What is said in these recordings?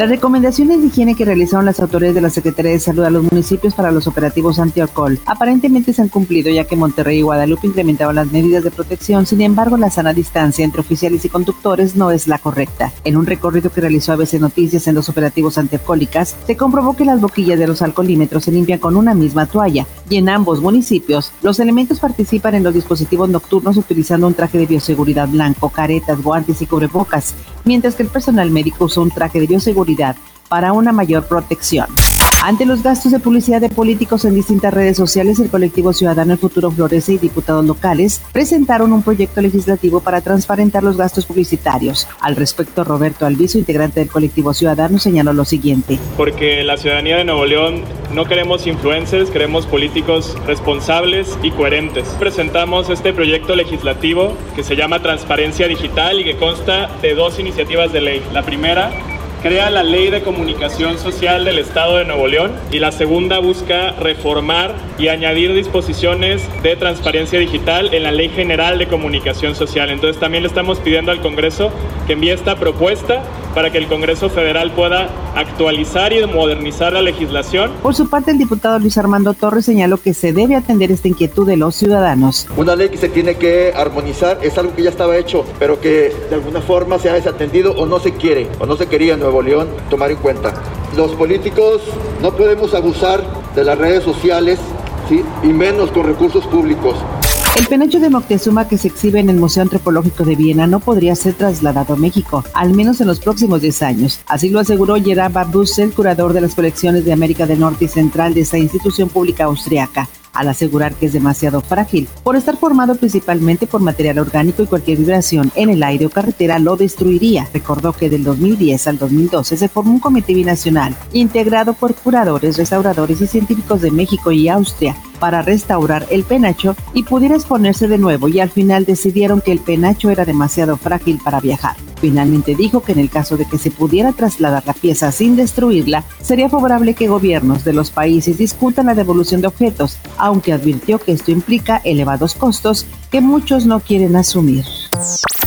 Las recomendaciones de higiene que realizaron las autoridades de la Secretaría de Salud a los municipios para los operativos antialcohol aparentemente se han cumplido ya que Monterrey y Guadalupe incrementaron las medidas de protección, sin embargo la sana distancia entre oficiales y conductores no es la correcta. En un recorrido que realizó ABC Noticias en los operativos antialcohólicas, se comprobó que las boquillas de los alcoholímetros se limpian con una misma toalla y en ambos municipios los elementos participan en los dispositivos nocturnos utilizando un traje de bioseguridad blanco, caretas, guantes y cubrebocas, mientras que el personal médico usó un traje de bioseguridad para una mayor protección. Ante los gastos de publicidad de políticos en distintas redes sociales, el colectivo Ciudadano El Futuro Florece y diputados locales presentaron un proyecto legislativo para transparentar los gastos publicitarios. Al respecto, Roberto Alviso, integrante del colectivo Ciudadano, señaló lo siguiente. Porque la ciudadanía de Nuevo León no queremos influencers, queremos políticos responsables y coherentes. Presentamos este proyecto legislativo que se llama Transparencia Digital y que consta de dos iniciativas de ley. La primera crea la Ley de Comunicación Social del Estado de Nuevo León y la segunda busca reformar y añadir disposiciones de transparencia digital en la Ley General de Comunicación Social. Entonces también le estamos pidiendo al Congreso que envíe esta propuesta para que el Congreso Federal pueda actualizar y modernizar la legislación. Por su parte, el diputado Luis Armando Torres señaló que se debe atender esta inquietud de los ciudadanos. Una ley que se tiene que armonizar es algo que ya estaba hecho, pero que de alguna forma se ha desatendido o no se quiere o no se quería en Nuevo León tomar en cuenta. Los políticos no podemos abusar de las redes sociales ¿sí? y menos con recursos públicos. El penacho de Moctezuma que se exhibe en el Museo Antropológico de Viena no podría ser trasladado a México, al menos en los próximos 10 años. Así lo aseguró Gerard el curador de las colecciones de América del Norte y Central de esta institución pública austriaca al asegurar que es demasiado frágil, por estar formado principalmente por material orgánico y cualquier vibración en el aire o carretera lo destruiría. Recordó que del 2010 al 2012 se formó un comité binacional integrado por curadores, restauradores y científicos de México y Austria para restaurar el penacho y pudiera exponerse de nuevo y al final decidieron que el penacho era demasiado frágil para viajar. Finalmente dijo que en el caso de que se pudiera trasladar la pieza sin destruirla, sería favorable que gobiernos de los países discutan la devolución de objetos, aunque advirtió que esto implica elevados costos que muchos no quieren asumir.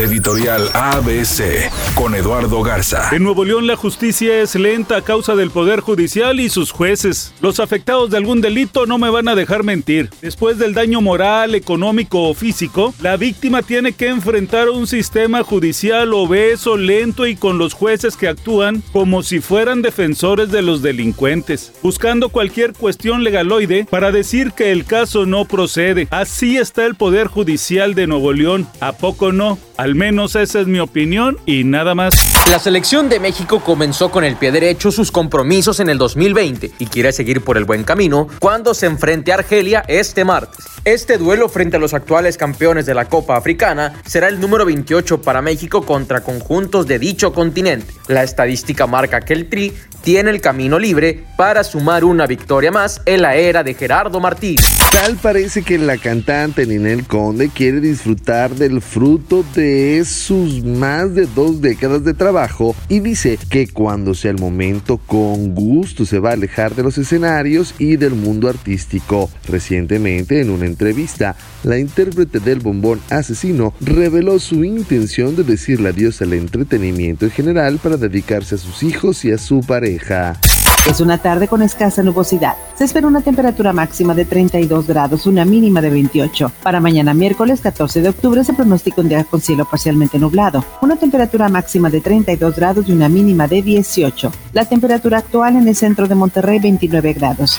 Editorial ABC con Eduardo Garza. En Nuevo León la justicia es lenta a causa del Poder Judicial y sus jueces. Los afectados de algún delito no me van a dejar mentir. Después del daño moral, económico o físico, la víctima tiene que enfrentar un sistema judicial obeso, lento y con los jueces que actúan como si fueran defensores de los delincuentes, buscando cualquier cuestión legaloide para decir que el caso no procede. Así está el Poder Judicial de Nuevo León. ¿A poco no? Menos esa es mi opinión y nada más. La selección de México comenzó con el pie derecho sus compromisos en el 2020 y quiere seguir por el buen camino cuando se enfrente a Argelia este martes. Este duelo frente a los actuales campeones de la Copa Africana será el número 28 para México contra conjuntos de dicho continente. La estadística marca que el Tri tiene el camino libre para sumar una victoria más en la era de Gerardo Martín. Tal parece que la cantante Ninel Conde quiere disfrutar del fruto de sus más de dos décadas de trabajo y dice que cuando sea el momento con gusto se va a alejar de los escenarios y del mundo artístico. Recientemente en una entrevista, la intérprete del bombón asesino reveló su intención de decirle adiós al entretenimiento en general para dedicarse a sus hijos y a su pareja. Es una tarde con escasa nubosidad. Se espera una temperatura máxima de 32 grados, una mínima de 28. Para mañana miércoles 14 de octubre se pronostica un día con cielo parcialmente nublado. Una temperatura máxima de 32 grados y una mínima de 18. La temperatura actual en el centro de Monterrey 29 grados.